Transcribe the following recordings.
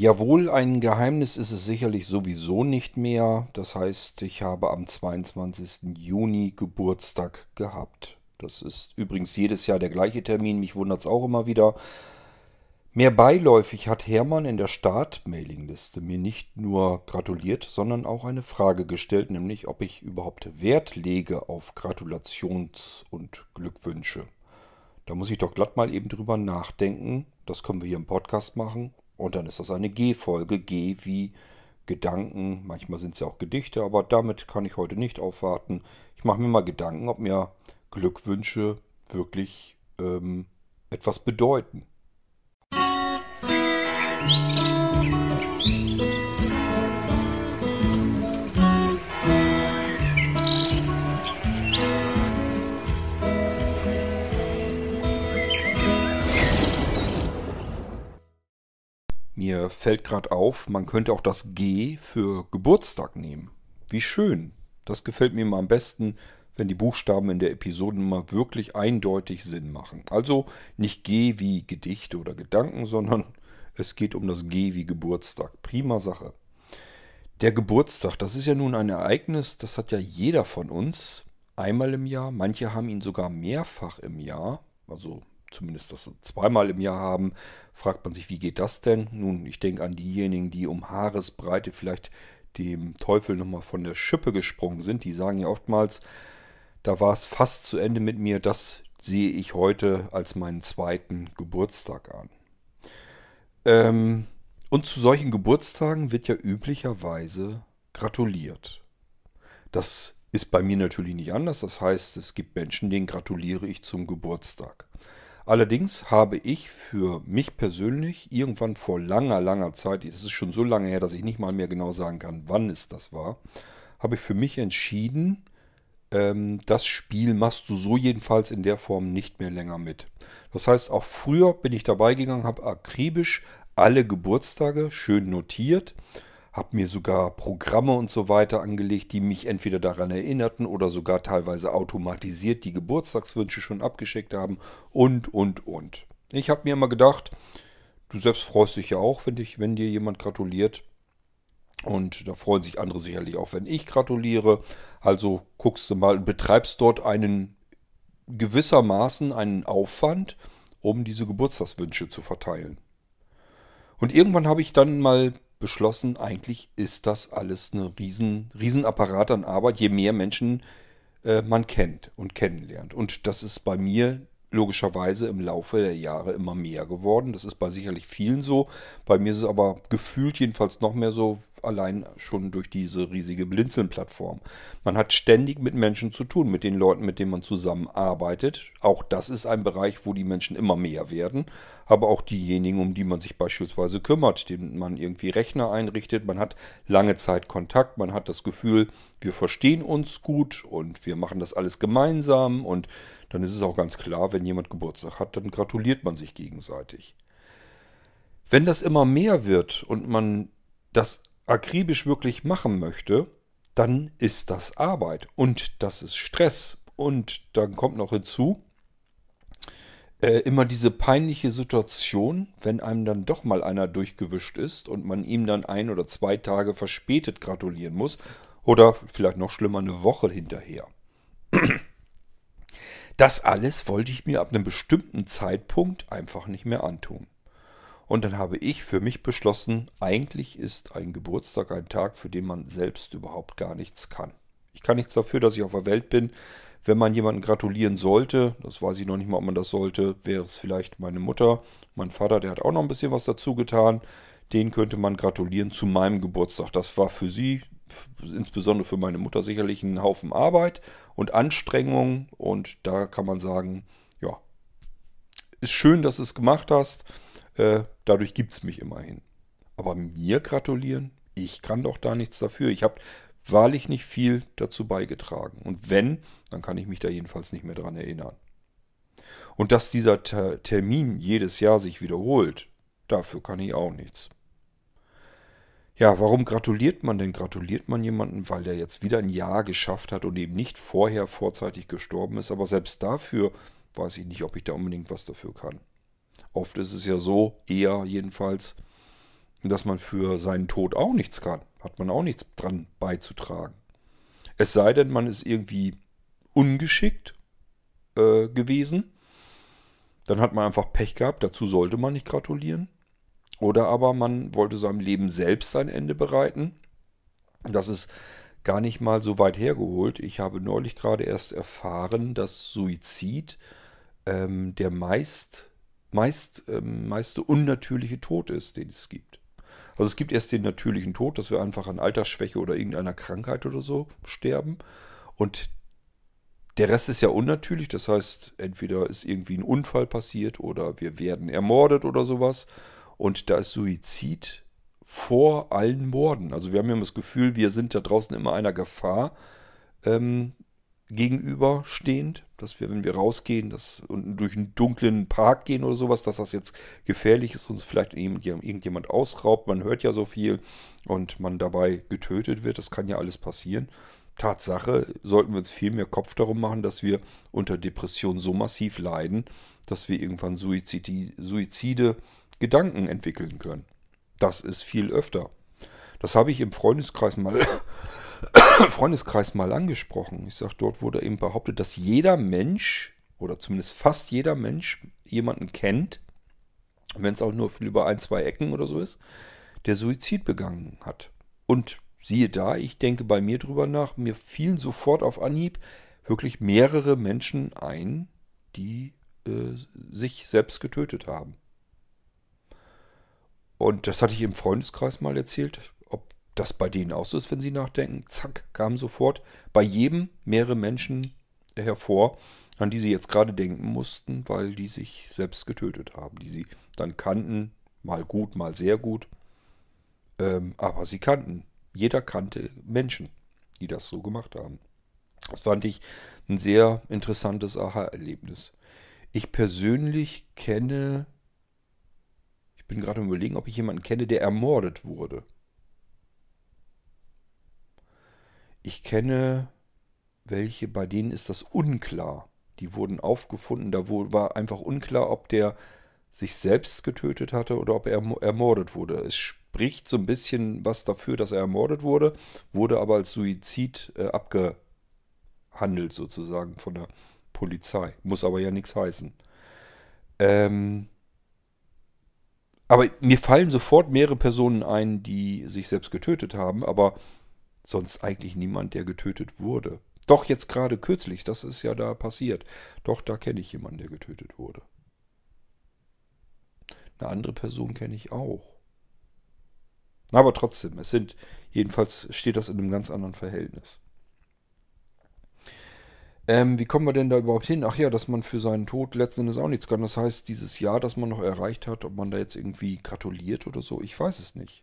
Jawohl, ein Geheimnis ist es sicherlich sowieso nicht mehr. Das heißt, ich habe am 22. Juni Geburtstag gehabt. Das ist übrigens jedes Jahr der gleiche Termin. Mich wundert es auch immer wieder. Mehr beiläufig hat Hermann in der Start-Mailingliste mir nicht nur gratuliert, sondern auch eine Frage gestellt, nämlich ob ich überhaupt Wert lege auf Gratulations- und Glückwünsche. Da muss ich doch glatt mal eben drüber nachdenken. Das können wir hier im Podcast machen. Und dann ist das eine G-Folge. G wie Gedanken. Manchmal sind es ja auch Gedichte, aber damit kann ich heute nicht aufwarten. Ich mache mir mal Gedanken, ob mir Glückwünsche wirklich ähm, etwas bedeuten. Mir fällt gerade auf, man könnte auch das G für Geburtstag nehmen. Wie schön. Das gefällt mir immer am besten, wenn die Buchstaben in der Episodennummer wirklich eindeutig Sinn machen. Also nicht G wie Gedichte oder Gedanken, sondern es geht um das G wie Geburtstag. Prima Sache. Der Geburtstag, das ist ja nun ein Ereignis, das hat ja jeder von uns einmal im Jahr. Manche haben ihn sogar mehrfach im Jahr. Also zumindest das zweimal im Jahr haben, fragt man sich, wie geht das denn? Nun, ich denke an diejenigen, die um Haaresbreite vielleicht dem Teufel nochmal von der Schippe gesprungen sind. Die sagen ja oftmals, da war es fast zu Ende mit mir, das sehe ich heute als meinen zweiten Geburtstag an. Ähm, und zu solchen Geburtstagen wird ja üblicherweise gratuliert. Das ist bei mir natürlich nicht anders. Das heißt, es gibt Menschen, denen gratuliere ich zum Geburtstag. Allerdings habe ich für mich persönlich irgendwann vor langer, langer Zeit, das ist schon so lange her, dass ich nicht mal mehr genau sagen kann, wann es das war, habe ich für mich entschieden, ähm, das Spiel machst du so jedenfalls in der Form nicht mehr länger mit. Das heißt, auch früher bin ich dabei gegangen, habe akribisch alle Geburtstage schön notiert, habe mir sogar Programme und so weiter angelegt, die mich entweder daran erinnerten oder sogar teilweise automatisiert die Geburtstagswünsche schon abgeschickt haben und, und, und. Ich habe mir immer gedacht, du selbst freust dich ja auch, wenn, dich, wenn dir jemand gratuliert. Und da freuen sich andere sicherlich auch, wenn ich gratuliere. Also guckst du mal und betreibst dort einen gewissermaßen einen Aufwand, um diese Geburtstagswünsche zu verteilen. Und irgendwann habe ich dann mal beschlossen, eigentlich ist das alles ein riesen, Riesenapparat an Arbeit, je mehr Menschen äh, man kennt und kennenlernt. Und das ist bei mir logischerweise im Laufe der Jahre immer mehr geworden. Das ist bei sicherlich vielen so. Bei mir ist es aber gefühlt jedenfalls noch mehr so, allein schon durch diese riesige Blinzeln-Plattform. Man hat ständig mit Menschen zu tun, mit den Leuten, mit denen man zusammenarbeitet. Auch das ist ein Bereich, wo die Menschen immer mehr werden. Aber auch diejenigen, um die man sich beispielsweise kümmert, denen man irgendwie Rechner einrichtet. Man hat lange Zeit Kontakt, man hat das Gefühl, wir verstehen uns gut und wir machen das alles gemeinsam und dann ist es auch ganz klar, wenn jemand Geburtstag hat, dann gratuliert man sich gegenseitig. Wenn das immer mehr wird und man das akribisch wirklich machen möchte, dann ist das Arbeit und das ist Stress. Und dann kommt noch hinzu, äh, immer diese peinliche Situation, wenn einem dann doch mal einer durchgewischt ist und man ihm dann ein oder zwei Tage verspätet gratulieren muss oder vielleicht noch schlimmer eine Woche hinterher. Das alles wollte ich mir ab einem bestimmten Zeitpunkt einfach nicht mehr antun. Und dann habe ich für mich beschlossen, eigentlich ist ein Geburtstag ein Tag, für den man selbst überhaupt gar nichts kann. Ich kann nichts dafür, dass ich auf der Welt bin. Wenn man jemanden gratulieren sollte, das weiß ich noch nicht mal, ob man das sollte, wäre es vielleicht meine Mutter. Mein Vater, der hat auch noch ein bisschen was dazu getan. Den könnte man gratulieren zu meinem Geburtstag. Das war für sie insbesondere für meine Mutter sicherlich ein Haufen Arbeit und Anstrengung. Und da kann man sagen, ja, ist schön, dass du es gemacht hast. Äh, dadurch gibt es mich immerhin. Aber mir gratulieren, ich kann doch da nichts dafür. Ich habe wahrlich nicht viel dazu beigetragen. Und wenn, dann kann ich mich da jedenfalls nicht mehr dran erinnern. Und dass dieser Termin jedes Jahr sich wiederholt, dafür kann ich auch nichts. Ja, warum gratuliert man denn? Gratuliert man jemanden, weil der jetzt wieder ein Jahr geschafft hat und eben nicht vorher vorzeitig gestorben ist? Aber selbst dafür weiß ich nicht, ob ich da unbedingt was dafür kann. Oft ist es ja so, eher jedenfalls, dass man für seinen Tod auch nichts kann. Hat man auch nichts dran beizutragen. Es sei denn, man ist irgendwie ungeschickt äh, gewesen. Dann hat man einfach Pech gehabt. Dazu sollte man nicht gratulieren. Oder aber man wollte seinem Leben selbst ein Ende bereiten. Das ist gar nicht mal so weit hergeholt. Ich habe neulich gerade erst erfahren, dass Suizid ähm, der meist, meist, ähm, meiste unnatürliche Tod ist, den es gibt. Also es gibt erst den natürlichen Tod, dass wir einfach an Altersschwäche oder irgendeiner Krankheit oder so sterben. Und der Rest ist ja unnatürlich, das heißt, entweder ist irgendwie ein Unfall passiert oder wir werden ermordet oder sowas. Und da ist Suizid vor allen Morden. Also wir haben immer das Gefühl, wir sind da draußen immer einer Gefahr ähm, gegenüberstehend, dass wir, wenn wir rausgehen, dass, und durch einen dunklen Park gehen oder sowas, dass das jetzt gefährlich ist, uns vielleicht irgendjemand ausraubt. Man hört ja so viel und man dabei getötet wird. Das kann ja alles passieren. Tatsache sollten wir uns viel mehr Kopf darum machen, dass wir unter Depression so massiv leiden, dass wir irgendwann Suizide, Suizide Gedanken entwickeln können. Das ist viel öfter. Das habe ich im Freundeskreis mal, Freundeskreis mal angesprochen. Ich sage, dort wurde eben behauptet, dass jeder Mensch oder zumindest fast jeder Mensch jemanden kennt, wenn es auch nur über ein, zwei Ecken oder so ist, der Suizid begangen hat. Und siehe da, ich denke bei mir drüber nach, mir fielen sofort auf Anhieb wirklich mehrere Menschen ein, die äh, sich selbst getötet haben. Und das hatte ich im Freundeskreis mal erzählt, ob das bei denen auch so ist, wenn sie nachdenken. Zack, kamen sofort bei jedem mehrere Menschen hervor, an die sie jetzt gerade denken mussten, weil die sich selbst getötet haben, die sie dann kannten, mal gut, mal sehr gut. Ähm, aber sie kannten, jeder kannte Menschen, die das so gemacht haben. Das fand ich ein sehr interessantes Aha-Erlebnis. Ich persönlich kenne bin gerade überlegen, ob ich jemanden kenne, der ermordet wurde. Ich kenne welche, bei denen ist das unklar. Die wurden aufgefunden, da war einfach unklar, ob der sich selbst getötet hatte oder ob er ermordet wurde. Es spricht so ein bisschen was dafür, dass er ermordet wurde, wurde aber als Suizid äh, abgehandelt sozusagen von der Polizei. Muss aber ja nichts heißen. Ähm, aber mir fallen sofort mehrere Personen ein, die sich selbst getötet haben, aber sonst eigentlich niemand, der getötet wurde. Doch jetzt gerade kürzlich, das ist ja da passiert. Doch, da kenne ich jemanden, der getötet wurde. Eine andere Person kenne ich auch. Aber trotzdem, es sind, jedenfalls steht das in einem ganz anderen Verhältnis. Ähm, wie kommen wir denn da überhaupt hin? Ach ja, dass man für seinen Tod letzten Endes auch nichts kann. Das heißt, dieses Jahr, das man noch erreicht hat, ob man da jetzt irgendwie gratuliert oder so, ich weiß es nicht.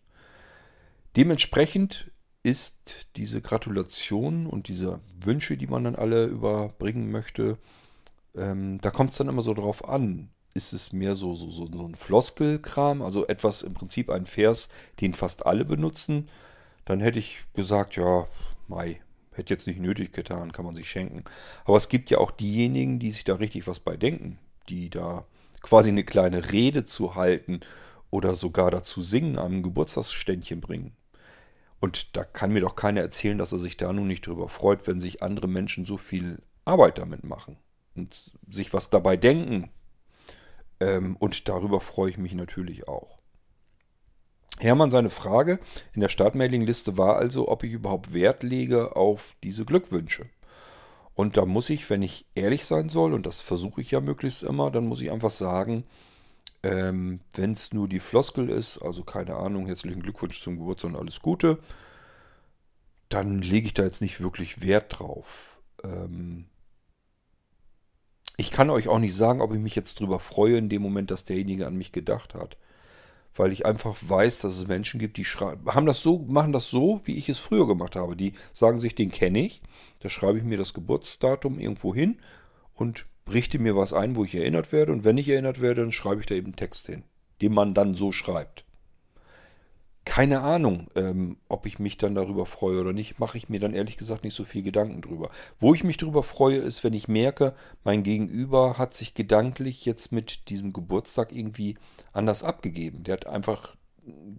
Dementsprechend ist diese Gratulation und diese Wünsche, die man dann alle überbringen möchte, ähm, da kommt es dann immer so drauf an. Ist es mehr so, so, so, so ein Floskelkram, also etwas im Prinzip ein Vers, den fast alle benutzen, dann hätte ich gesagt, ja, Mai, Hätte jetzt nicht nötig getan, kann man sich schenken. Aber es gibt ja auch diejenigen, die sich da richtig was bei denken, die da quasi eine kleine Rede zu halten oder sogar dazu singen, am Geburtstagsständchen bringen. Und da kann mir doch keiner erzählen, dass er sich da nun nicht drüber freut, wenn sich andere Menschen so viel Arbeit damit machen und sich was dabei denken. Ähm, und darüber freue ich mich natürlich auch. Hermann, seine Frage in der Startmailingliste war also, ob ich überhaupt Wert lege auf diese Glückwünsche. Und da muss ich, wenn ich ehrlich sein soll, und das versuche ich ja möglichst immer, dann muss ich einfach sagen, ähm, wenn es nur die Floskel ist, also keine Ahnung, herzlichen Glückwunsch zum Geburtstag und alles Gute, dann lege ich da jetzt nicht wirklich Wert drauf. Ähm, ich kann euch auch nicht sagen, ob ich mich jetzt drüber freue in dem Moment, dass derjenige an mich gedacht hat weil ich einfach weiß, dass es Menschen gibt, die haben das so, machen das so, wie ich es früher gemacht habe. Die sagen sich, den kenne ich, da schreibe ich mir das Geburtsdatum irgendwo hin und richte mir was ein, wo ich erinnert werde. Und wenn ich erinnert werde, dann schreibe ich da eben einen Text hin, den man dann so schreibt keine Ahnung, ähm, ob ich mich dann darüber freue oder nicht, mache ich mir dann ehrlich gesagt nicht so viel Gedanken drüber. Wo ich mich darüber freue, ist, wenn ich merke, mein Gegenüber hat sich gedanklich jetzt mit diesem Geburtstag irgendwie anders abgegeben. Der hat einfach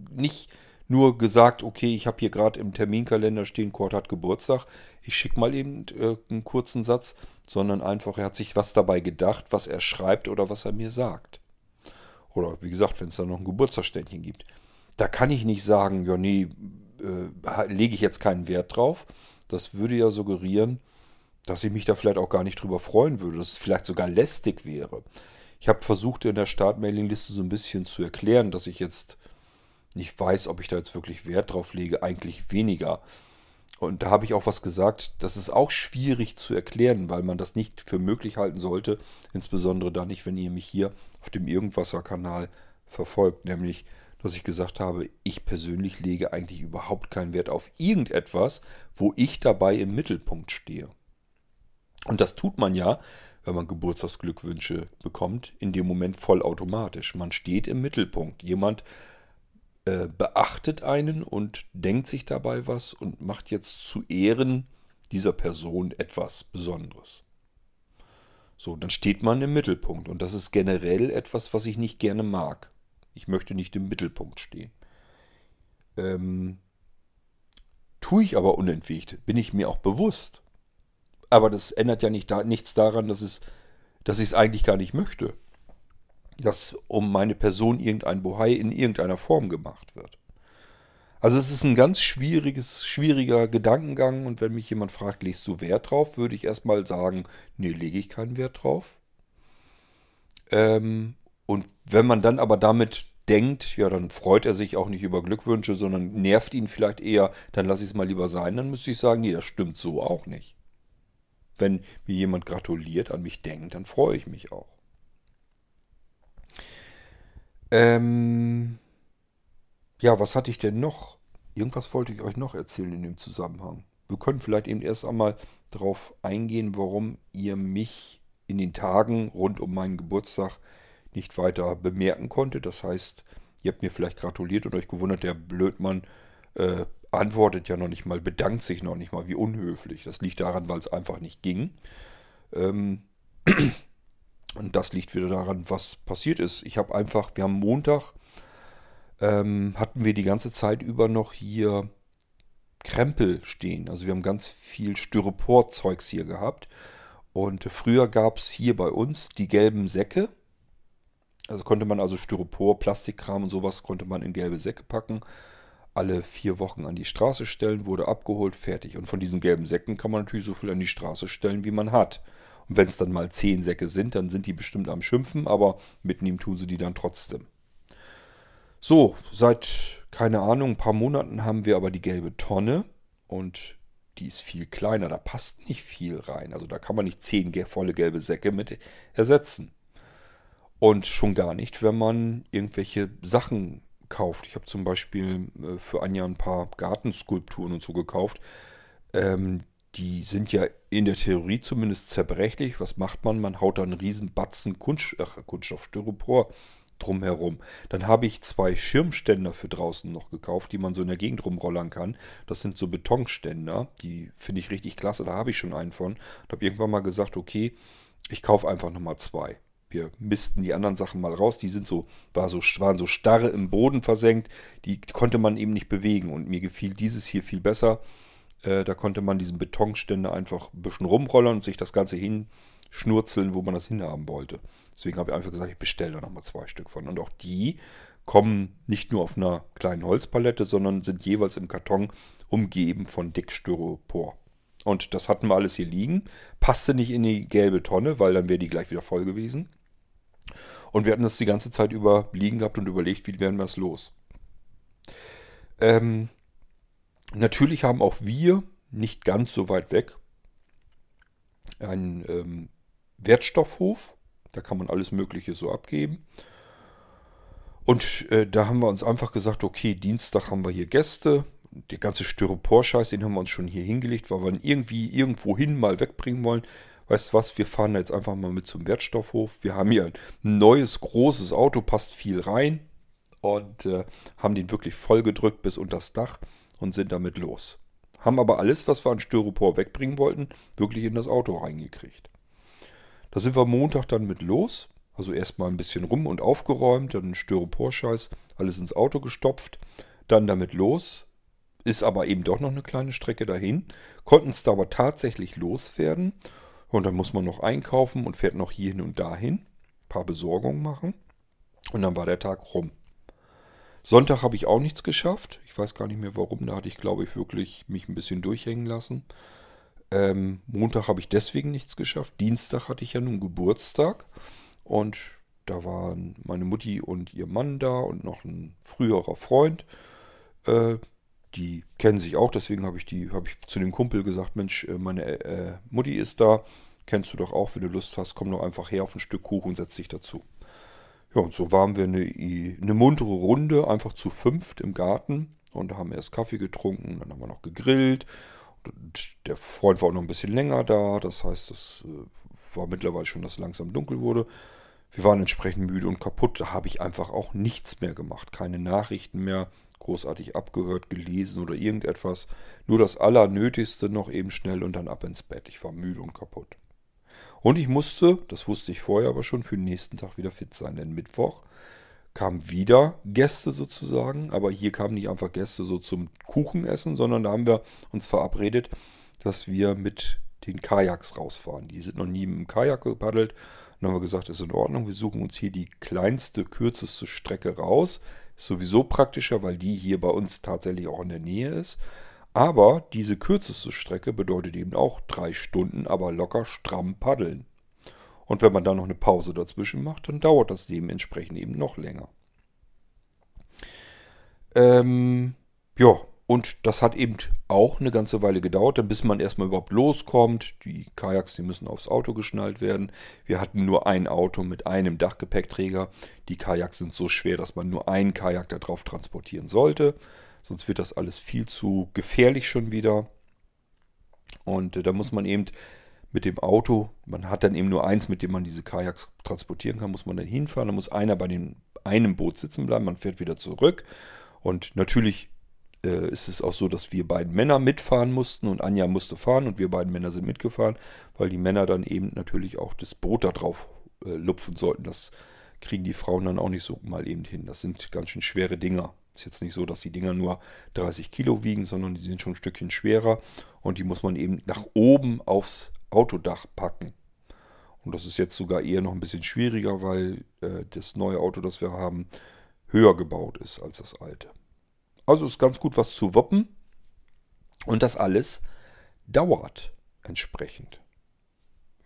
nicht nur gesagt, okay, ich habe hier gerade im Terminkalender stehen, Kurt hat Geburtstag, ich schicke mal eben äh, einen kurzen Satz, sondern einfach, er hat sich was dabei gedacht, was er schreibt oder was er mir sagt. Oder wie gesagt, wenn es da noch ein Geburtstagsständchen gibt. Da kann ich nicht sagen, ja, nee, äh, lege ich jetzt keinen Wert drauf. Das würde ja suggerieren, dass ich mich da vielleicht auch gar nicht drüber freuen würde, dass es vielleicht sogar lästig wäre. Ich habe versucht in der Startmailingliste so ein bisschen zu erklären, dass ich jetzt nicht weiß, ob ich da jetzt wirklich Wert drauf lege, eigentlich weniger. Und da habe ich auch was gesagt, das ist auch schwierig zu erklären, weil man das nicht für möglich halten sollte, insbesondere dann nicht, wenn ihr mich hier auf dem Irgendwasser-Kanal verfolgt, nämlich, dass ich gesagt habe, ich persönlich lege eigentlich überhaupt keinen Wert auf irgendetwas, wo ich dabei im Mittelpunkt stehe. Und das tut man ja, wenn man Geburtstagsglückwünsche bekommt, in dem Moment vollautomatisch. Man steht im Mittelpunkt. Jemand äh, beachtet einen und denkt sich dabei was und macht jetzt zu Ehren dieser Person etwas Besonderes. So, dann steht man im Mittelpunkt und das ist generell etwas, was ich nicht gerne mag. Ich möchte nicht im Mittelpunkt stehen. Ähm, tue ich aber unentwegt, bin ich mir auch bewusst. Aber das ändert ja nicht da, nichts daran, dass, es, dass ich es eigentlich gar nicht möchte. Dass um meine Person irgendein Bohai in irgendeiner Form gemacht wird. Also es ist ein ganz schwieriges, schwieriger Gedankengang und wenn mich jemand fragt, legst du Wert drauf, würde ich erstmal sagen, nee, lege ich keinen Wert drauf. Ähm, und wenn man dann aber damit denkt, ja, dann freut er sich auch nicht über Glückwünsche, sondern nervt ihn vielleicht eher, dann lasse ich es mal lieber sein, dann müsste ich sagen, nee, das stimmt so auch nicht. Wenn mir jemand gratuliert, an mich denkt, dann freue ich mich auch. Ähm, ja, was hatte ich denn noch? Irgendwas wollte ich euch noch erzählen in dem Zusammenhang. Wir können vielleicht eben erst einmal darauf eingehen, warum ihr mich in den Tagen rund um meinen Geburtstag nicht weiter bemerken konntet. Das heißt, ihr habt mir vielleicht gratuliert und euch gewundert, der Blödmann äh, antwortet ja noch nicht mal, bedankt sich noch nicht mal, wie unhöflich. Das liegt daran, weil es einfach nicht ging. Ähm und das liegt wieder daran, was passiert ist. Ich habe einfach, wir haben Montag, ähm, hatten wir die ganze Zeit über noch hier Krempel stehen. Also wir haben ganz viel Styropor-Zeugs hier gehabt. Und früher gab es hier bei uns die gelben Säcke. Also konnte man also Styropor, Plastikkram und sowas konnte man in gelbe Säcke packen alle vier Wochen an die Straße stellen, wurde abgeholt, fertig. Und von diesen gelben Säcken kann man natürlich so viel an die Straße stellen, wie man hat. Und wenn es dann mal zehn Säcke sind, dann sind die bestimmt am Schimpfen, aber mitnehmen tun sie die dann trotzdem. So, seit, keine Ahnung, ein paar Monaten haben wir aber die gelbe Tonne und die ist viel kleiner, da passt nicht viel rein. Also da kann man nicht zehn volle gelbe Säcke mit ersetzen. Und schon gar nicht, wenn man irgendwelche Sachen gekauft. Ich habe zum Beispiel äh, für Anja ein paar Gartenskulpturen und so gekauft. Ähm, die sind ja in der Theorie zumindest zerbrechlich. Was macht man? Man haut da einen riesen Batzen Kunst, ach, Kunststoff, drumherum. Dann habe ich zwei Schirmständer für draußen noch gekauft, die man so in der Gegend rumrollern kann. Das sind so Betonständer, die finde ich richtig klasse. Da habe ich schon einen von. Und habe irgendwann mal gesagt, okay, ich kaufe einfach nochmal zwei wir missten die anderen Sachen mal raus. Die sind so, war so, waren so starre im Boden versenkt. Die konnte man eben nicht bewegen. Und mir gefiel dieses hier viel besser. Äh, da konnte man diesen Betonständer einfach ein bisschen rumrollern und sich das Ganze hinschnurzeln, wo man das hinhaben wollte. Deswegen habe ich einfach gesagt, ich bestelle da nochmal zwei Stück von. Und auch die kommen nicht nur auf einer kleinen Holzpalette, sondern sind jeweils im Karton umgeben von Dickstyropor. Und das hatten wir alles hier liegen. Passte nicht in die gelbe Tonne, weil dann wäre die gleich wieder voll gewesen. Und wir hatten das die ganze Zeit über liegen gehabt und überlegt, wie werden wir es los. Ähm, natürlich haben auch wir, nicht ganz so weit weg, einen ähm, Wertstoffhof. Da kann man alles Mögliche so abgeben. Und äh, da haben wir uns einfach gesagt, okay, Dienstag haben wir hier Gäste. Der ganze Styropor-Scheiß, den haben wir uns schon hier hingelegt, weil wir ihn irgendwie irgendwohin mal wegbringen wollen weißt du was, wir fahren jetzt einfach mal mit zum Wertstoffhof. Wir haben hier ein neues, großes Auto, passt viel rein und äh, haben den wirklich voll gedrückt bis unter das Dach und sind damit los. Haben aber alles, was wir an Styropor wegbringen wollten, wirklich in das Auto reingekriegt. Da sind wir Montag dann mit los, Also erstmal ein bisschen rum und aufgeräumt, dann Styroporscheiß, alles ins Auto gestopft, dann damit los. Ist aber eben doch noch eine kleine Strecke dahin. Konnten es da aber tatsächlich loswerden. Und dann muss man noch einkaufen und fährt noch hierhin und dahin. Ein paar Besorgungen machen. Und dann war der Tag rum. Sonntag habe ich auch nichts geschafft. Ich weiß gar nicht mehr warum. Da hatte ich, glaube ich, wirklich mich ein bisschen durchhängen lassen. Ähm, Montag habe ich deswegen nichts geschafft. Dienstag hatte ich ja nun Geburtstag. Und da waren meine Mutti und ihr Mann da und noch ein früherer Freund. Äh, die kennen sich auch, deswegen habe ich, die, hab ich zu dem Kumpel gesagt, Mensch, äh, meine äh, Mutti ist da. Kennst du doch auch, wenn du Lust hast, komm doch einfach her auf ein Stück Kuchen und setz dich dazu. Ja, und so waren wir eine, eine muntere Runde, einfach zu fünft im Garten und haben erst Kaffee getrunken, dann haben wir noch gegrillt. Und der Freund war auch noch ein bisschen länger da, das heißt, es äh, war mittlerweile schon, dass es langsam dunkel wurde. Wir waren entsprechend müde und kaputt. Da habe ich einfach auch nichts mehr gemacht. Keine Nachrichten mehr großartig abgehört, gelesen oder irgendetwas. Nur das Allernötigste noch eben schnell und dann ab ins Bett. Ich war müde und kaputt. Und ich musste, das wusste ich vorher aber schon, für den nächsten Tag wieder fit sein. Denn Mittwoch kamen wieder Gäste sozusagen. Aber hier kamen nicht einfach Gäste so zum Kuchenessen, sondern da haben wir uns verabredet, dass wir mit den Kajaks rausfahren. Die sind noch nie im Kajak gepaddelt. Dann haben wir gesagt, ist in Ordnung. Wir suchen uns hier die kleinste, kürzeste Strecke raus. Sowieso praktischer, weil die hier bei uns tatsächlich auch in der Nähe ist. Aber diese kürzeste Strecke bedeutet eben auch drei Stunden, aber locker stramm paddeln. Und wenn man dann noch eine Pause dazwischen macht, dann dauert das dementsprechend eben noch länger. Ähm, ja, und das hat eben auch eine ganze Weile gedauert, bis man erstmal überhaupt loskommt. Die Kajaks, die müssen aufs Auto geschnallt werden. Wir hatten nur ein Auto mit einem Dachgepäckträger. Die Kajaks sind so schwer, dass man nur einen Kajak darauf transportieren sollte. Sonst wird das alles viel zu gefährlich schon wieder. Und äh, da muss man eben mit dem Auto, man hat dann eben nur eins, mit dem man diese Kajaks transportieren kann, muss man dann hinfahren. Da muss einer bei dem, einem Boot sitzen bleiben, man fährt wieder zurück. Und natürlich äh, ist es auch so, dass wir beiden Männer mitfahren mussten und Anja musste fahren und wir beiden Männer sind mitgefahren, weil die Männer dann eben natürlich auch das Boot da drauf äh, lupfen sollten. Das kriegen die Frauen dann auch nicht so mal eben hin. Das sind ganz schön schwere Dinger. Ist jetzt nicht so, dass die Dinger nur 30 Kilo wiegen, sondern die sind schon ein Stückchen schwerer und die muss man eben nach oben aufs Autodach packen. Und das ist jetzt sogar eher noch ein bisschen schwieriger, weil äh, das neue Auto, das wir haben, höher gebaut ist als das alte. Also ist ganz gut was zu wuppen. Und das alles dauert entsprechend.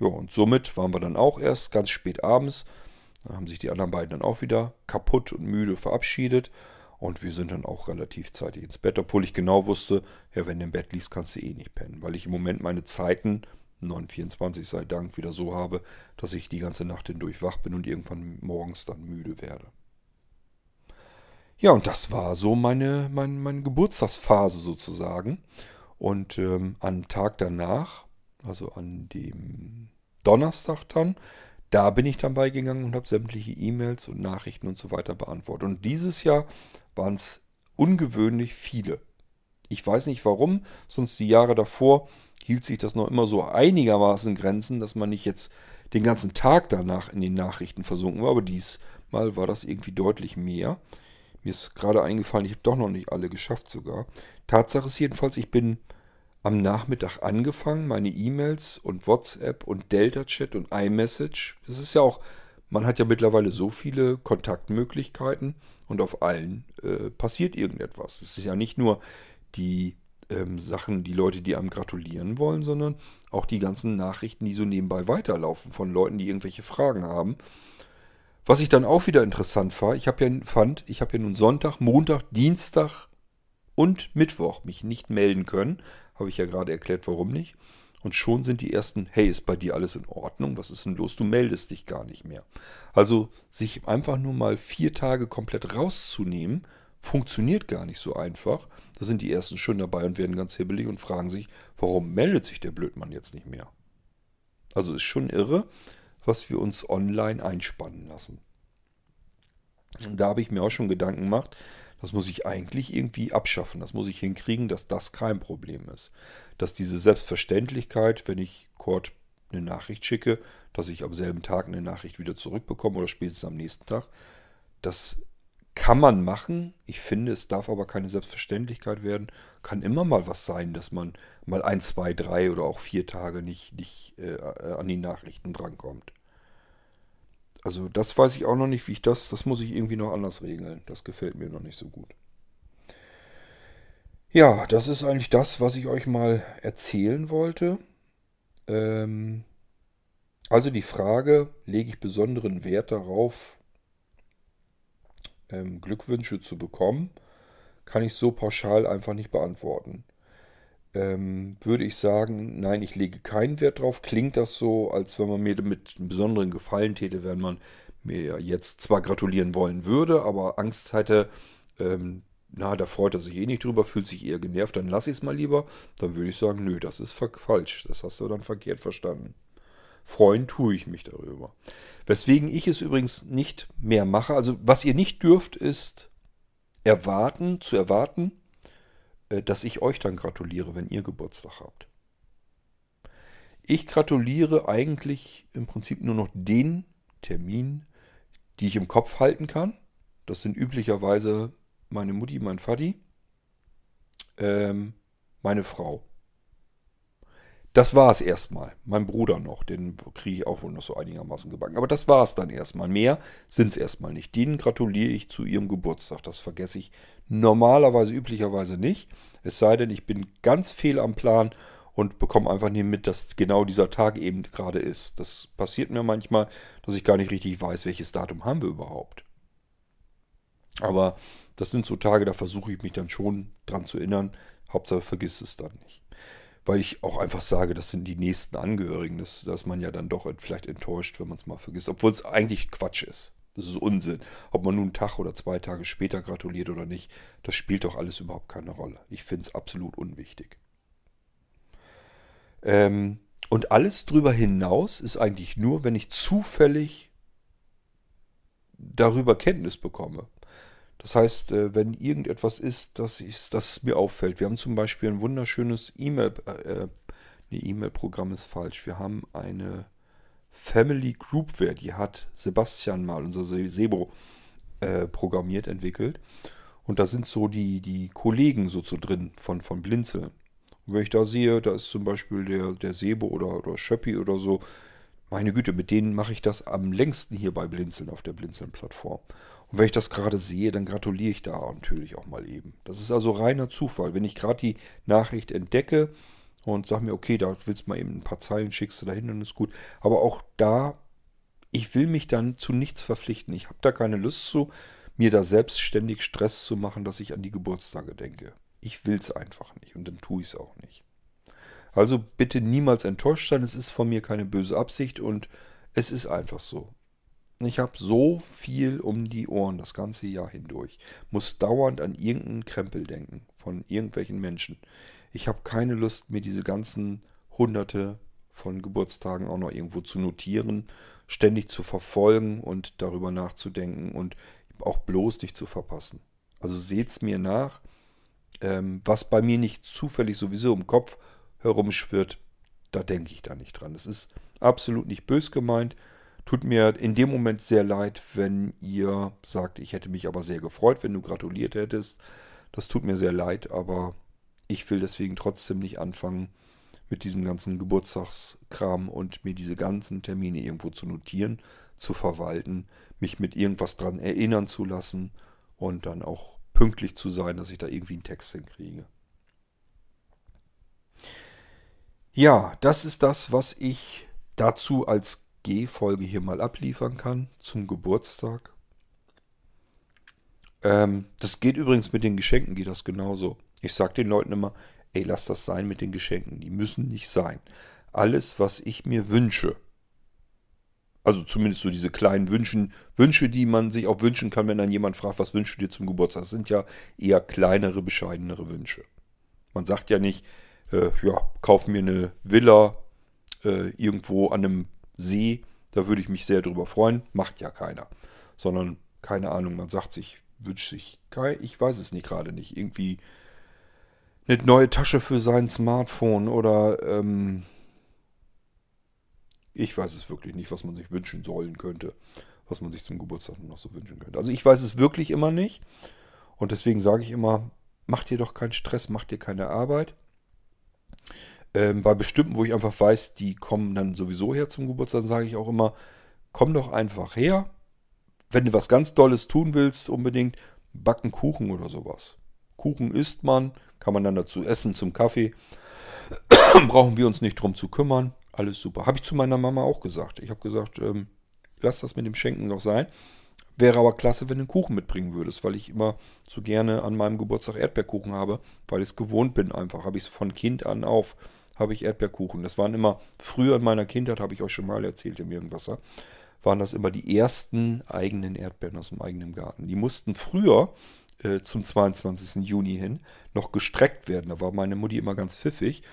Ja, und somit waren wir dann auch erst ganz spät abends. Da haben sich die anderen beiden dann auch wieder kaputt und müde verabschiedet. Und wir sind dann auch relativ zeitig ins Bett, obwohl ich genau wusste, ja, wenn du im Bett liest, kannst du eh nicht pennen. Weil ich im Moment meine Zeiten, 924 sei Dank, wieder so habe, dass ich die ganze Nacht hindurch wach bin und irgendwann morgens dann müde werde. Ja, und das war so meine, meine, meine Geburtstagsphase sozusagen. Und ähm, am Tag danach, also an dem Donnerstag dann, da bin ich dann beigegangen und habe sämtliche E-Mails und Nachrichten und so weiter beantwortet. Und dieses Jahr waren es ungewöhnlich viele. Ich weiß nicht warum, sonst die Jahre davor hielt sich das noch immer so einigermaßen Grenzen, dass man nicht jetzt den ganzen Tag danach in den Nachrichten versunken war. Aber diesmal war das irgendwie deutlich mehr. Mir ist gerade eingefallen, ich habe doch noch nicht alle geschafft sogar. Tatsache ist jedenfalls, ich bin am Nachmittag angefangen, meine E-Mails und WhatsApp und Delta-Chat und iMessage. Das ist ja auch, man hat ja mittlerweile so viele Kontaktmöglichkeiten und auf allen äh, passiert irgendetwas. Es ist ja nicht nur die ähm, Sachen, die Leute, die einem gratulieren wollen, sondern auch die ganzen Nachrichten, die so nebenbei weiterlaufen von Leuten, die irgendwelche Fragen haben. Was ich dann auch wieder interessant war, ich habe ja fand, ich habe ja nun Sonntag, Montag, Dienstag und Mittwoch mich nicht melden können. Habe ich ja gerade erklärt, warum nicht. Und schon sind die ersten, hey, ist bei dir alles in Ordnung? Was ist denn los? Du meldest dich gar nicht mehr. Also sich einfach nur mal vier Tage komplett rauszunehmen, funktioniert gar nicht so einfach. Da sind die ersten schon dabei und werden ganz hibbelig und fragen sich, warum meldet sich der Blödmann jetzt nicht mehr? Also ist schon irre, was wir uns online einspannen lassen. Und da habe ich mir auch schon Gedanken gemacht, das muss ich eigentlich irgendwie abschaffen. Das muss ich hinkriegen, dass das kein Problem ist. Dass diese Selbstverständlichkeit, wenn ich Kurt eine Nachricht schicke, dass ich am selben Tag eine Nachricht wieder zurückbekomme oder spätestens am nächsten Tag. Das kann man machen. Ich finde, es darf aber keine Selbstverständlichkeit werden. Kann immer mal was sein, dass man mal ein, zwei, drei oder auch vier Tage nicht, nicht äh, an die Nachrichten drankommt. Also das weiß ich auch noch nicht, wie ich das, das muss ich irgendwie noch anders regeln. Das gefällt mir noch nicht so gut. Ja, das ist eigentlich das, was ich euch mal erzählen wollte. Ähm, also die Frage, lege ich besonderen Wert darauf, ähm, Glückwünsche zu bekommen, kann ich so pauschal einfach nicht beantworten. Ähm, würde ich sagen, nein, ich lege keinen Wert drauf. Klingt das so, als wenn man mir damit einen besonderen Gefallen täte, wenn man mir jetzt zwar gratulieren wollen würde, aber Angst hätte, ähm, na, da freut er sich eh nicht drüber, fühlt sich eher genervt, dann lasse ich es mal lieber. Dann würde ich sagen, nö, das ist falsch. Das hast du dann verkehrt verstanden. Freuen tue ich mich darüber. Weswegen ich es übrigens nicht mehr mache. Also was ihr nicht dürft, ist erwarten, zu erwarten, äh, dass ich euch dann gratuliere, wenn ihr Geburtstag habt. Ich gratuliere eigentlich im Prinzip nur noch den Termin, die ich im Kopf halten kann. Das sind üblicherweise meine Mutti, mein Vati, ähm, meine Frau. Das war es erstmal. Mein Bruder noch, den kriege ich auch wohl noch so einigermaßen gebacken. Aber das war es dann erstmal. Mehr sind es erstmal nicht. Denen gratuliere ich zu ihrem Geburtstag. Das vergesse ich normalerweise, üblicherweise nicht. Es sei denn, ich bin ganz fehl am Plan und bekomme einfach nicht mit, dass genau dieser Tag eben gerade ist. Das passiert mir manchmal, dass ich gar nicht richtig weiß, welches Datum haben wir überhaupt. Aber das sind so Tage, da versuche ich mich dann schon dran zu erinnern. Hauptsache vergisst es dann nicht weil ich auch einfach sage, das sind die nächsten Angehörigen. Das, da ist man ja dann doch vielleicht enttäuscht, wenn man es mal vergisst. Obwohl es eigentlich Quatsch ist. Das ist Unsinn. Ob man nun einen Tag oder zwei Tage später gratuliert oder nicht, das spielt doch alles überhaupt keine Rolle. Ich finde es absolut unwichtig. Ähm, und alles drüber hinaus ist eigentlich nur, wenn ich zufällig darüber Kenntnis bekomme. Das heißt, äh, wenn irgendetwas ist, das, ist, das mir auffällt. Wir haben zum Beispiel ein wunderschönes E-Mail, äh, nee, E-Mail-Programm ist falsch. Wir haben eine Family Groupware, die hat Sebastian mal, unser Sebo, äh, programmiert, entwickelt. Und da sind so die, die Kollegen so zu drin von, von Blinzeln. Und wenn ich da sehe, da ist zum Beispiel der, der Sebo oder, oder Schöppi oder so, meine Güte, mit denen mache ich das am längsten hier bei Blinzeln auf der Blinzeln-Plattform. Und wenn ich das gerade sehe, dann gratuliere ich da natürlich auch mal eben. Das ist also reiner Zufall. Wenn ich gerade die Nachricht entdecke und sage mir, okay, da willst du mal eben ein paar Zeilen, schickst du dahin, dann ist gut. Aber auch da, ich will mich dann zu nichts verpflichten. Ich habe da keine Lust zu, mir da selbstständig Stress zu machen, dass ich an die Geburtstage denke. Ich will es einfach nicht und dann tue ich es auch nicht. Also bitte niemals enttäuscht sein. Es ist von mir keine böse Absicht und es ist einfach so. Ich habe so viel um die Ohren das ganze Jahr hindurch. Muss dauernd an irgendeinen Krempel denken von irgendwelchen Menschen. Ich habe keine Lust, mir diese ganzen Hunderte von Geburtstagen auch noch irgendwo zu notieren, ständig zu verfolgen und darüber nachzudenken und auch bloß nicht zu verpassen. Also seht's mir nach, ähm, was bei mir nicht zufällig sowieso im Kopf herumschwirrt, da denke ich da nicht dran. Es ist absolut nicht bös gemeint. Tut mir in dem Moment sehr leid, wenn ihr sagt, ich hätte mich aber sehr gefreut, wenn du gratuliert hättest. Das tut mir sehr leid, aber ich will deswegen trotzdem nicht anfangen mit diesem ganzen Geburtstagskram und mir diese ganzen Termine irgendwo zu notieren, zu verwalten, mich mit irgendwas dran erinnern zu lassen und dann auch pünktlich zu sein, dass ich da irgendwie einen Text hinkriege. Ja, das ist das, was ich dazu als G-Folge hier mal abliefern kann zum Geburtstag. Ähm, das geht übrigens mit den Geschenken, geht das genauso. Ich sage den Leuten immer, ey, lass das sein mit den Geschenken. Die müssen nicht sein. Alles, was ich mir wünsche, also zumindest so diese kleinen Wünschen, Wünsche, die man sich auch wünschen kann, wenn dann jemand fragt, was wünschst du dir zum Geburtstag? Das sind ja eher kleinere, bescheidenere Wünsche. Man sagt ja nicht, äh, ja, kauf mir eine Villa äh, irgendwo an einem See, da würde ich mich sehr drüber freuen. Macht ja keiner. Sondern, keine Ahnung, man sagt sich, wünscht sich, ich weiß es nicht gerade nicht, irgendwie eine neue Tasche für sein Smartphone oder ähm, Ich weiß es wirklich nicht, was man sich wünschen sollen könnte. Was man sich zum Geburtstag noch so wünschen könnte. Also ich weiß es wirklich immer nicht. Und deswegen sage ich immer, mach dir doch keinen Stress, mach dir keine Arbeit. Ähm, bei bestimmten, wo ich einfach weiß, die kommen dann sowieso her zum Geburtstag, sage ich auch immer, komm doch einfach her. Wenn du was ganz Dolles tun willst, unbedingt backen Kuchen oder sowas. Kuchen isst man, kann man dann dazu essen zum Kaffee. Brauchen wir uns nicht drum zu kümmern. Alles super. Habe ich zu meiner Mama auch gesagt. Ich habe gesagt, ähm, lass das mit dem Schenken noch sein. Wäre aber klasse, wenn du einen Kuchen mitbringen würdest, weil ich immer so gerne an meinem Geburtstag Erdbeerkuchen habe, weil ich es gewohnt bin einfach. Habe ich es von Kind an auf, habe ich Erdbeerkuchen. Das waren immer, früher in meiner Kindheit, habe ich euch schon mal erzählt im Irgendwasser, waren das immer die ersten eigenen Erdbeeren aus dem eigenen Garten. Die mussten früher äh, zum 22. Juni hin noch gestreckt werden. Da war meine Mutti immer ganz pfiffig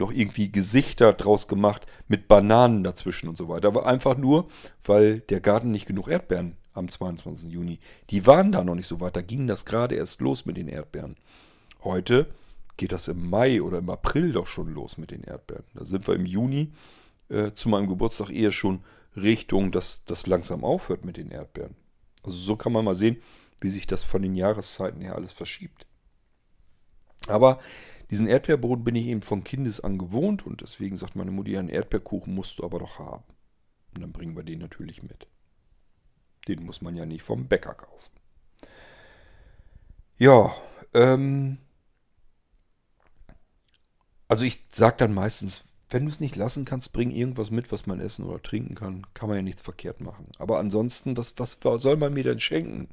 noch irgendwie Gesichter draus gemacht mit Bananen dazwischen und so weiter. Aber einfach nur, weil der Garten nicht genug Erdbeeren am 22. Juni. Die waren da noch nicht so weit. Da ging das gerade erst los mit den Erdbeeren. Heute geht das im Mai oder im April doch schon los mit den Erdbeeren. Da sind wir im Juni äh, zu meinem Geburtstag eher schon Richtung, dass das langsam aufhört mit den Erdbeeren. Also so kann man mal sehen, wie sich das von den Jahreszeiten her alles verschiebt. Aber diesen Erdbeerboden bin ich eben von Kindes an gewohnt und deswegen sagt meine Mutti, einen Erdbeerkuchen musst du aber doch haben. Und dann bringen wir den natürlich mit. Den muss man ja nicht vom Bäcker kaufen. Ja, ähm, also ich sage dann meistens, wenn du es nicht lassen kannst, bring irgendwas mit, was man essen oder trinken kann. Kann man ja nichts verkehrt machen. Aber ansonsten, was, was soll man mir denn schenken?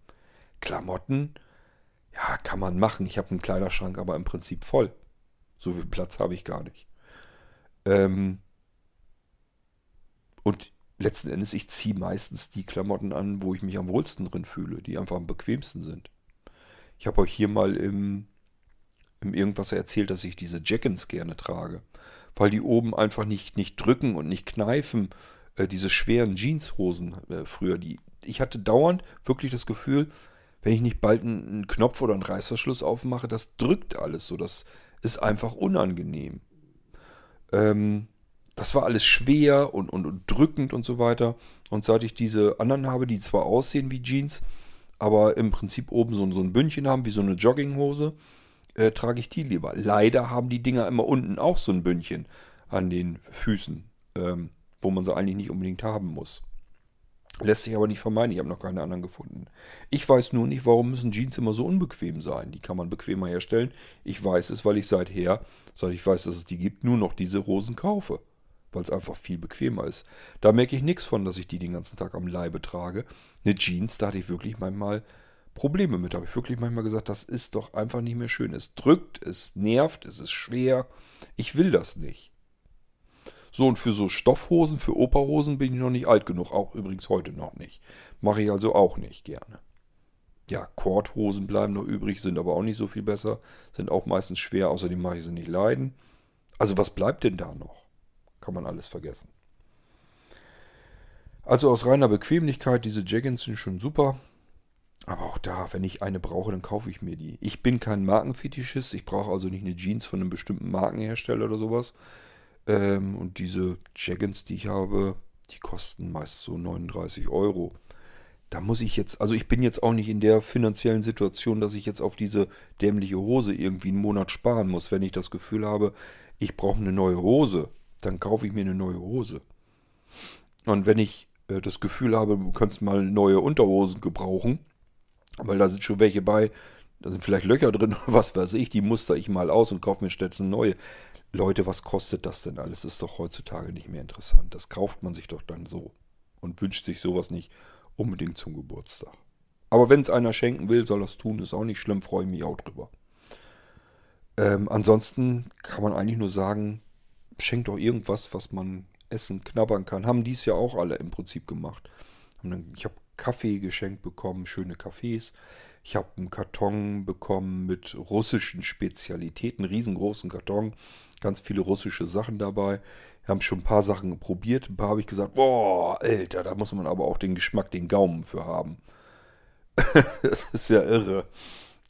Klamotten? Ja, kann man machen. Ich habe einen Kleiderschrank, aber im Prinzip voll. So viel Platz habe ich gar nicht. Ähm und letzten Endes, ich ziehe meistens die Klamotten an, wo ich mich am wohlsten drin fühle, die einfach am bequemsten sind. Ich habe euch hier mal im, im Irgendwas erzählt, dass ich diese Jackins gerne trage, weil die oben einfach nicht, nicht drücken und nicht kneifen. Äh, diese schweren Jeanshosen äh, früher, die ich hatte dauernd wirklich das Gefühl, wenn ich nicht bald einen, Knopf oder einen Reißverschluss aufmache, das drückt alles so, das ist einfach unangenehm. Ähm, das war alles schwer und, und, und drückend und so weiter. Und seit ich diese anderen habe, die zwar aussehen wie Jeans, aber im Prinzip oben so, so ein Bündchen haben, wie so eine Jogginghose, äh, trage ich die lieber. Leider haben die Dinger immer unten auch so ein Bündchen an den Füßen, ähm, wo man sie eigentlich nicht unbedingt haben muss. Lässt sich aber nicht vermeiden, ich habe noch keine anderen gefunden. Ich weiß nur nicht, warum müssen Jeans immer so unbequem sein. Die kann man bequemer herstellen. Ich weiß es, weil ich seither, seit ich weiß, dass es die gibt, nur noch diese Rosen kaufe. Weil es einfach viel bequemer ist. Da merke ich nichts von, dass ich die den ganzen Tag am Leibe trage. Eine Jeans, da hatte ich wirklich manchmal Probleme mit. Habe ich wirklich manchmal gesagt, das ist doch einfach nicht mehr schön. Es drückt, es nervt, es ist schwer. Ich will das nicht. So, und für so Stoffhosen, für Operhosen bin ich noch nicht alt genug. Auch übrigens heute noch nicht. Mache ich also auch nicht gerne. Ja, Kordhosen bleiben noch übrig, sind aber auch nicht so viel besser. Sind auch meistens schwer, außerdem mache ich sie nicht leiden. Also was bleibt denn da noch? Kann man alles vergessen. Also aus reiner Bequemlichkeit, diese Jaggins sind schon super. Aber auch da, wenn ich eine brauche, dann kaufe ich mir die. Ich bin kein Markenfetischist. Ich brauche also nicht eine Jeans von einem bestimmten Markenhersteller oder sowas. Ähm, und diese Jaggins, die ich habe, die kosten meist so 39 Euro. Da muss ich jetzt, also ich bin jetzt auch nicht in der finanziellen Situation, dass ich jetzt auf diese dämliche Hose irgendwie einen Monat sparen muss. Wenn ich das Gefühl habe, ich brauche eine neue Hose, dann kaufe ich mir eine neue Hose. Und wenn ich äh, das Gefühl habe, du kannst mal neue Unterhosen gebrauchen, weil da sind schon welche bei, da sind vielleicht Löcher drin oder was weiß ich, die muster ich mal aus und kaufe mir stattdessen neue. Leute, was kostet das denn alles? Ist doch heutzutage nicht mehr interessant. Das kauft man sich doch dann so und wünscht sich sowas nicht unbedingt zum Geburtstag. Aber wenn es einer schenken will, soll das tun, ist auch nicht schlimm, freue ich mich auch drüber. Ähm, ansonsten kann man eigentlich nur sagen, schenkt doch irgendwas, was man essen, knabbern kann. Haben dies ja auch alle im Prinzip gemacht. Ich habe Kaffee geschenkt bekommen, schöne Kaffees. Ich habe einen Karton bekommen mit russischen Spezialitäten, riesengroßen Karton, ganz viele russische Sachen dabei. Wir haben schon ein paar Sachen probiert, ein paar habe ich gesagt, boah, Alter, da muss man aber auch den Geschmack, den Gaumen für haben. das ist ja irre.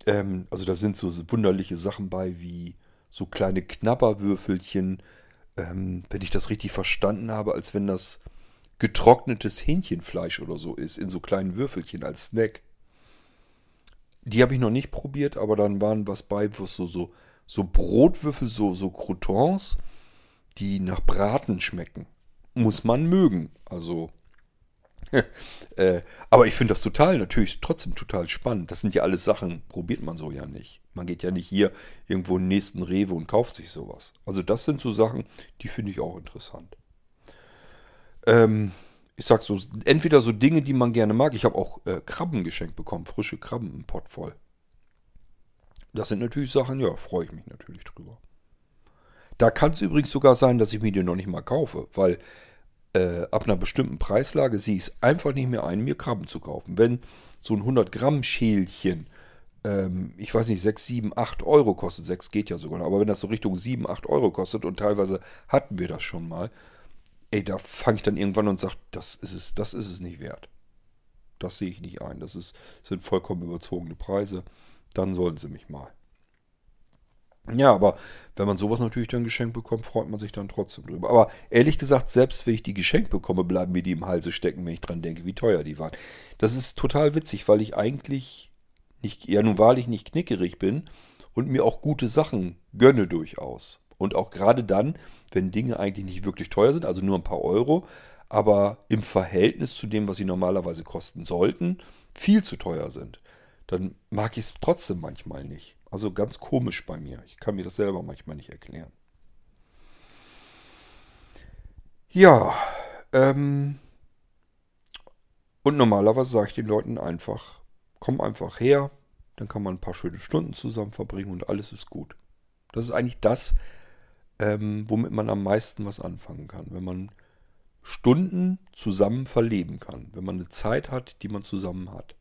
Ähm, also da sind so wunderliche Sachen bei wie so kleine Knabberwürfelchen, ähm, wenn ich das richtig verstanden habe, als wenn das getrocknetes Hähnchenfleisch oder so ist, in so kleinen Würfelchen als Snack. Die habe ich noch nicht probiert, aber dann waren was bei, was so, so, so Brotwürfel, so, so Croutons, die nach Braten schmecken. Muss man mögen. Also äh, aber ich finde das total, natürlich trotzdem total spannend. Das sind ja alles Sachen, probiert man so ja nicht. Man geht ja nicht hier irgendwo in den nächsten Rewe und kauft sich sowas. Also das sind so Sachen, die finde ich auch interessant. Ähm, ich sag so, entweder so Dinge, die man gerne mag. Ich habe auch äh, Krabben geschenkt bekommen, frische Krabben im Pott voll. Das sind natürlich Sachen, ja, freue ich mich natürlich drüber. Da kann es übrigens sogar sein, dass ich mir die noch nicht mal kaufe, weil äh, ab einer bestimmten Preislage sehe ich es einfach nicht mehr ein, mir Krabben zu kaufen. Wenn so ein 100 Gramm Schälchen, ähm, ich weiß nicht, 6, 7, 8 Euro kostet, 6 geht ja sogar, aber wenn das so Richtung 7, 8 Euro kostet und teilweise hatten wir das schon mal, ey, da fange ich dann irgendwann und sage, das ist es, das ist es nicht wert. Das sehe ich nicht ein. Das ist, sind vollkommen überzogene Preise. Dann sollen sie mich mal. Ja, aber wenn man sowas natürlich dann geschenkt bekommt, freut man sich dann trotzdem drüber. Aber ehrlich gesagt, selbst wenn ich die geschenkt bekomme, bleiben mir die im Halse stecken, wenn ich dran denke, wie teuer die waren. Das ist total witzig, weil ich eigentlich nicht, ja nun wahrlich nicht knickerig bin und mir auch gute Sachen gönne durchaus. Und auch gerade dann, wenn Dinge eigentlich nicht wirklich teuer sind, also nur ein paar Euro, aber im Verhältnis zu dem, was sie normalerweise kosten sollten, viel zu teuer sind, dann mag ich es trotzdem manchmal nicht. Also ganz komisch bei mir. Ich kann mir das selber manchmal nicht erklären. Ja, ähm, und normalerweise sage ich den Leuten einfach, komm einfach her, dann kann man ein paar schöne Stunden zusammen verbringen und alles ist gut. Das ist eigentlich das, ähm, womit man am meisten was anfangen kann. Wenn man Stunden zusammen verleben kann, wenn man eine Zeit hat, die man zusammen hat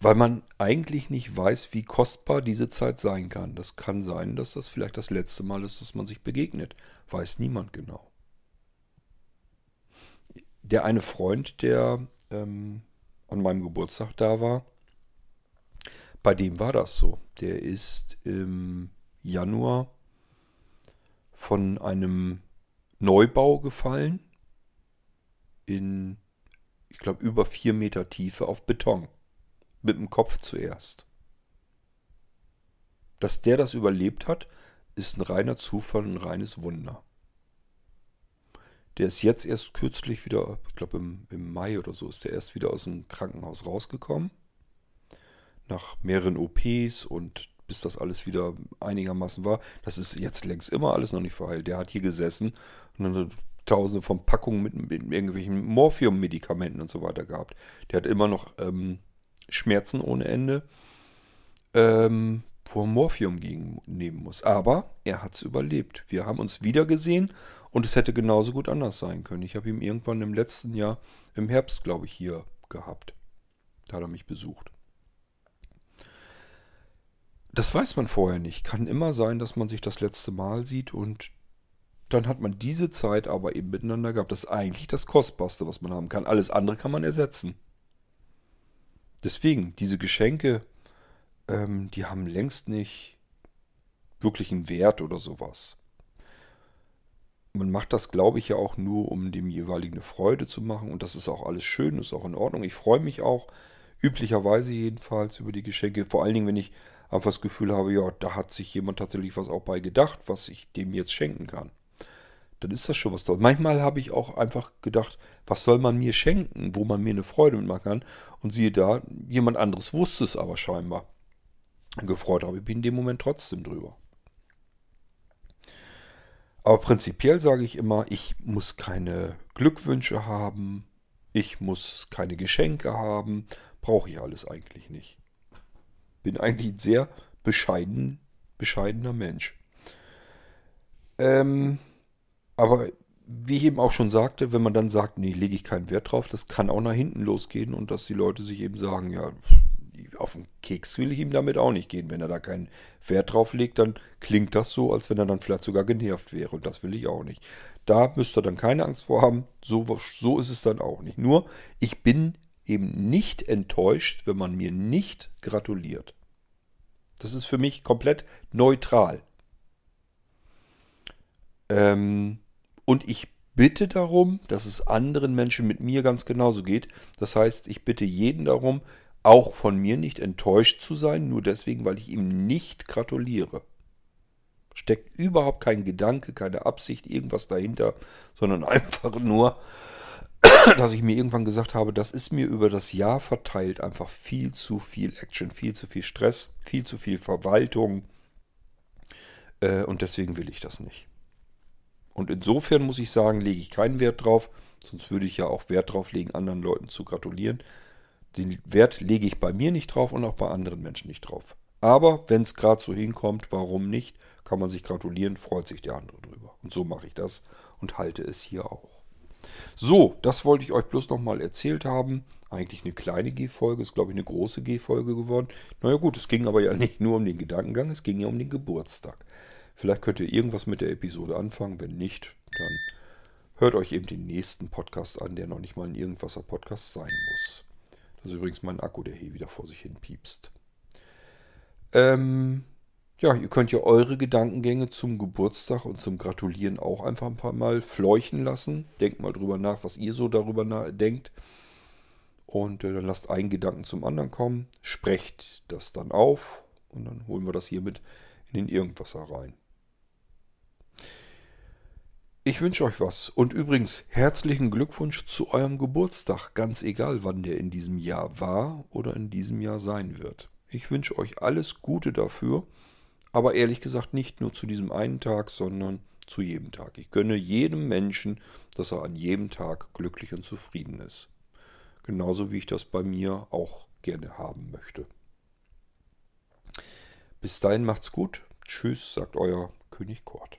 weil man eigentlich nicht weiß, wie kostbar diese Zeit sein kann. Das kann sein, dass das vielleicht das letzte Mal ist, dass man sich begegnet. Weiß niemand genau. Der eine Freund, der ähm, an meinem Geburtstag da war, bei dem war das so. Der ist im Januar von einem Neubau gefallen in, ich glaube, über vier Meter Tiefe auf Beton mit dem Kopf zuerst. Dass der das überlebt hat, ist ein reiner Zufall, ein reines Wunder. Der ist jetzt erst kürzlich wieder, ich glaube im, im Mai oder so, ist der erst wieder aus dem Krankenhaus rausgekommen. Nach mehreren OPs und bis das alles wieder einigermaßen war. Das ist jetzt längst immer alles noch nicht verheilt. Der hat hier gesessen und dann tausende von Packungen mit, mit irgendwelchen Morphium-Medikamenten und so weiter gehabt. Der hat immer noch ähm, Schmerzen ohne Ende, ähm, wo er Morphium gegen nehmen muss. Aber er hat es überlebt. Wir haben uns wieder gesehen und es hätte genauso gut anders sein können. Ich habe ihn irgendwann im letzten Jahr, im Herbst, glaube ich, hier gehabt. Da hat er mich besucht. Das weiß man vorher nicht. Kann immer sein, dass man sich das letzte Mal sieht und dann hat man diese Zeit aber eben miteinander gehabt. Das ist eigentlich das Kostbarste, was man haben kann. Alles andere kann man ersetzen. Deswegen, diese Geschenke, ähm, die haben längst nicht wirklich einen Wert oder sowas. Man macht das, glaube ich, ja auch nur, um dem jeweiligen eine Freude zu machen. Und das ist auch alles schön, ist auch in Ordnung. Ich freue mich auch, üblicherweise jedenfalls, über die Geschenke. Vor allen Dingen, wenn ich einfach das Gefühl habe, ja, da hat sich jemand tatsächlich was auch bei gedacht, was ich dem jetzt schenken kann dann ist das schon was Tolles. Manchmal habe ich auch einfach gedacht, was soll man mir schenken, wo man mir eine Freude mitmachen kann. Und siehe da, jemand anderes wusste es aber scheinbar. Gefreut habe ich bin in dem Moment trotzdem drüber. Aber prinzipiell sage ich immer, ich muss keine Glückwünsche haben, ich muss keine Geschenke haben, brauche ich alles eigentlich nicht. Bin eigentlich ein sehr bescheiden, bescheidener Mensch. Ähm, aber wie ich eben auch schon sagte, wenn man dann sagt, nee, lege ich keinen Wert drauf, das kann auch nach hinten losgehen und dass die Leute sich eben sagen, ja, auf den Keks will ich ihm damit auch nicht gehen. Wenn er da keinen Wert drauf legt, dann klingt das so, als wenn er dann vielleicht sogar genervt wäre und das will ich auch nicht. Da müsst ihr dann keine Angst vor haben, so, so ist es dann auch nicht. Nur, ich bin eben nicht enttäuscht, wenn man mir nicht gratuliert. Das ist für mich komplett neutral. Ähm, und ich bitte darum, dass es anderen Menschen mit mir ganz genauso geht. Das heißt, ich bitte jeden darum, auch von mir nicht enttäuscht zu sein, nur deswegen, weil ich ihm nicht gratuliere. Steckt überhaupt kein Gedanke, keine Absicht, irgendwas dahinter, sondern einfach nur, dass ich mir irgendwann gesagt habe, das ist mir über das Jahr verteilt einfach viel zu viel Action, viel zu viel Stress, viel zu viel Verwaltung. Äh, und deswegen will ich das nicht. Und insofern muss ich sagen, lege ich keinen Wert drauf, sonst würde ich ja auch Wert drauf legen, anderen Leuten zu gratulieren. Den Wert lege ich bei mir nicht drauf und auch bei anderen Menschen nicht drauf. Aber wenn es gerade so hinkommt, warum nicht, kann man sich gratulieren, freut sich der andere drüber. Und so mache ich das und halte es hier auch. So, das wollte ich euch bloß nochmal erzählt haben. Eigentlich eine kleine G-Folge, ist glaube ich eine große G-Folge geworden. Naja gut, es ging aber ja nicht nur um den Gedankengang, es ging ja um den Geburtstag. Vielleicht könnt ihr irgendwas mit der Episode anfangen. Wenn nicht, dann hört euch eben den nächsten Podcast an, der noch nicht mal ein irgendwaser Podcast sein muss. Das ist übrigens mein Akku, der hier wieder vor sich hin piepst. Ähm, ja, ihr könnt ja eure Gedankengänge zum Geburtstag und zum Gratulieren auch einfach ein paar Mal fleuchen lassen. Denkt mal drüber nach, was ihr so darüber denkt. Und äh, dann lasst einen Gedanken zum anderen kommen. Sprecht das dann auf. Und dann holen wir das hier mit in den Irgendwasser rein. Ich wünsche euch was. Und übrigens herzlichen Glückwunsch zu eurem Geburtstag. Ganz egal, wann der in diesem Jahr war oder in diesem Jahr sein wird. Ich wünsche euch alles Gute dafür. Aber ehrlich gesagt nicht nur zu diesem einen Tag, sondern zu jedem Tag. Ich gönne jedem Menschen, dass er an jedem Tag glücklich und zufrieden ist. Genauso wie ich das bei mir auch gerne haben möchte. Bis dahin macht's gut. Tschüss, sagt euer König Kort.